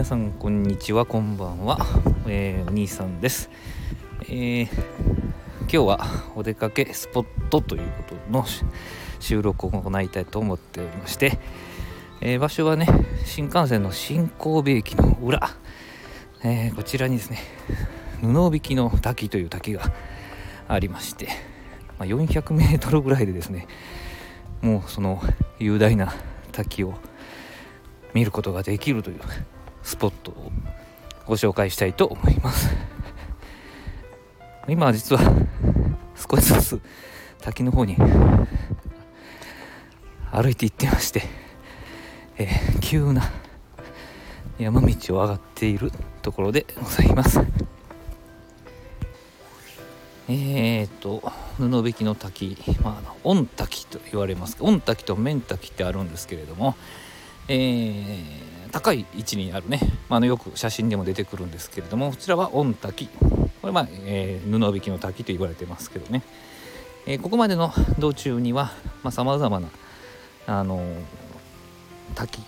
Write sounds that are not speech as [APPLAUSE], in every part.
皆さんこんにちはこんばんは、えー、お兄さんです、えー、今日はお出かけスポットということの収録を行いたいと思っておりまして、えー、場所はね新幹線の新神戸駅の裏、えこちらにですね布引きの滝という滝がありまして、まあ、400メートルぐらいでですねもうその雄大な滝を見ることができるというスポットをご紹介したいと思います。[LAUGHS] 今実は [LAUGHS] 少しずつ滝の方に [LAUGHS] 歩いていってまして、えー、急な山道を上がっているところでございます。えーと布引きの滝、まあ、御滝と言われます。御滝と面滝ってあるんですけれども、えー、高い位置にあるね、まあ、のよく写真でも出てくるんですけれどもこちらは御滝。これま、えー、布引きの滝と言われてますけどね、えー、ここまでの道中にはさまざ、まなあの滝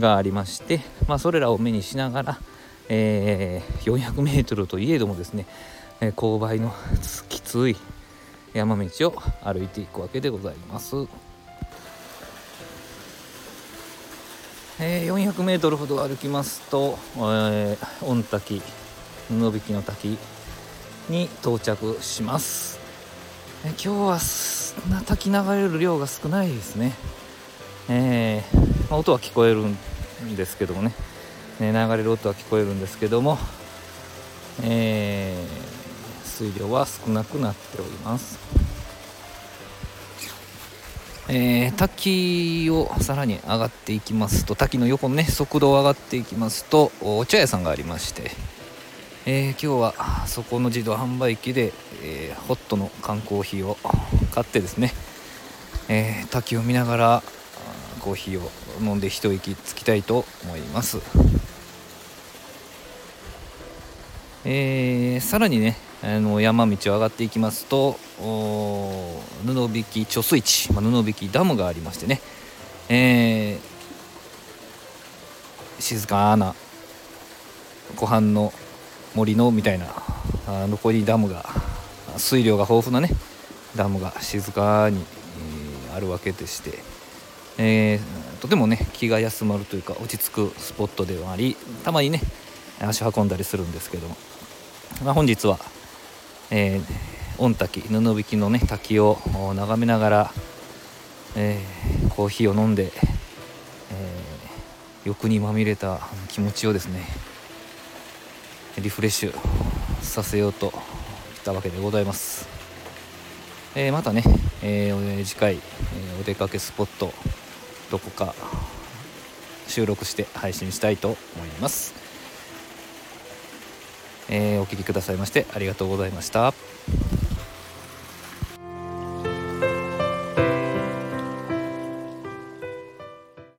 がありまして、まあ、それらを目にしながら、えー、400メートルといえどもですね、え、勾配のきつい山道を歩いていくわけでございます。えー、400メートルほど歩きますと、えー、御滝布引の滝に到着します、えー、今日は滝流れる量が少ないですね、えーまあ、音は聞こえるんですけどもね、ね、流れる音は聞こえるんですけども、え、水量は少なくなっております。えー、滝をさらに上がっていきますと滝の横のね速度を上がっていきますとお茶屋さんがありまして、えー、今日はそこの自動販売機で、えー、ホットの缶コーヒーを買ってですね、え滝を見ながらコーヒーを飲んで一息つきたいと思います。えー、さらにねあの山道を上がっていきますと布引貯水池、まあ、布引きダムがありましてね、えー、静かな湖畔の森のみたいなあ残りダムが水量が豊富なねダムが静かに、えー、あるわけでして、えー、とてもね気が休まるというか落ち着くスポットではありたまにね足運んだりするんですけども、まあ、本日はえー、御滝布引きのね滝を眺めながら、えー、コーヒーを飲んで、えー、欲にまみれた気持ちをですねリフレッシュさせようとしたわけでございます、えー、またね、えー、次回、え、お出かけスポットどこか収録して配信したいと思いますえー、お聴きくださいましてありがとうございました。